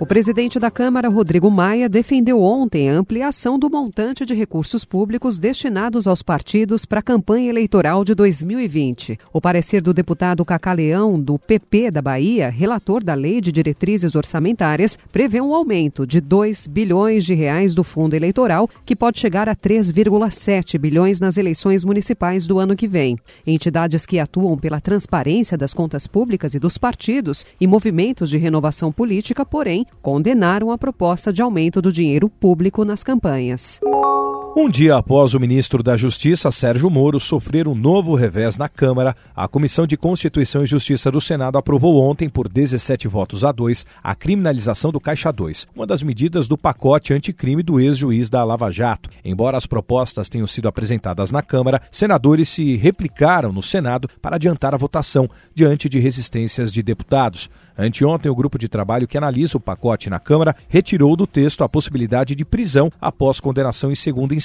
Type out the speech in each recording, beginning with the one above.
O presidente da Câmara, Rodrigo Maia, defendeu ontem a ampliação do montante de recursos públicos destinados aos partidos para a campanha eleitoral de 2020. O parecer do deputado Cacá Leão, do PP da Bahia, relator da Lei de Diretrizes Orçamentárias, prevê um aumento de 2 bilhões de reais do fundo eleitoral, que pode chegar a 3,7 bilhões nas eleições municipais do ano que vem. Entidades que atuam pela transparência das contas públicas e dos partidos e movimentos de renovação política, porém, condenaram a proposta de aumento do dinheiro público nas campanhas. Um dia após o ministro da Justiça, Sérgio Moro, sofrer um novo revés na Câmara, a Comissão de Constituição e Justiça do Senado aprovou ontem, por 17 votos a 2, a criminalização do Caixa 2, uma das medidas do pacote anticrime do ex-juiz da Lava Jato. Embora as propostas tenham sido apresentadas na Câmara, senadores se replicaram no Senado para adiantar a votação, diante de resistências de deputados. Anteontem, o grupo de trabalho que analisa o pacote na Câmara retirou do texto a possibilidade de prisão após condenação em segunda instância,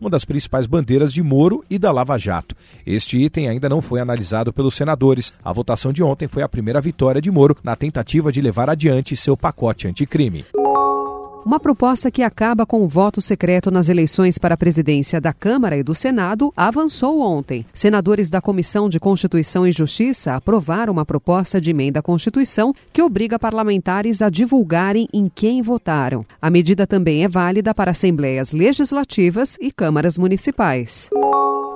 uma das principais bandeiras de Moro e da Lava Jato. Este item ainda não foi analisado pelos senadores. A votação de ontem foi a primeira vitória de Moro na tentativa de levar adiante seu pacote anticrime. Uma proposta que acaba com o voto secreto nas eleições para a presidência da Câmara e do Senado avançou ontem. Senadores da Comissão de Constituição e Justiça aprovaram uma proposta de emenda à Constituição que obriga parlamentares a divulgarem em quem votaram. A medida também é válida para assembleias legislativas e câmaras municipais.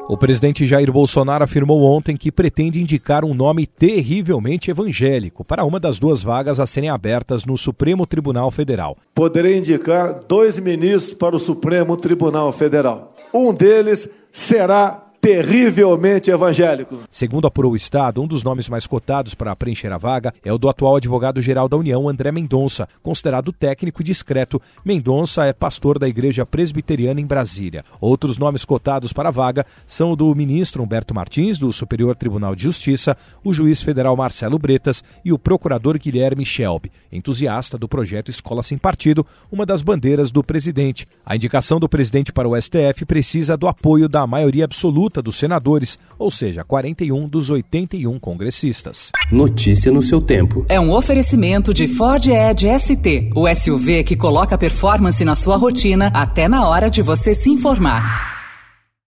O presidente Jair Bolsonaro afirmou ontem que pretende indicar um nome terrivelmente evangélico para uma das duas vagas a serem abertas no Supremo Tribunal Federal. Poderei indicar dois ministros para o Supremo Tribunal Federal. Um deles será terrivelmente evangélico. Segundo apurou o Estado, um dos nomes mais cotados para preencher a vaga é o do atual advogado-geral da União, André Mendonça. Considerado técnico e discreto, Mendonça é pastor da Igreja Presbiteriana em Brasília. Outros nomes cotados para a vaga são o do ministro Humberto Martins, do Superior Tribunal de Justiça, o juiz federal Marcelo Bretas e o procurador Guilherme Shelby, entusiasta do projeto Escola Sem Partido, uma das bandeiras do presidente. A indicação do presidente para o STF precisa do apoio da maioria absoluta dos senadores, ou seja, 41 dos 81 congressistas. Notícia no seu tempo. É um oferecimento de Ford Edge ST, o SUV que coloca performance na sua rotina até na hora de você se informar.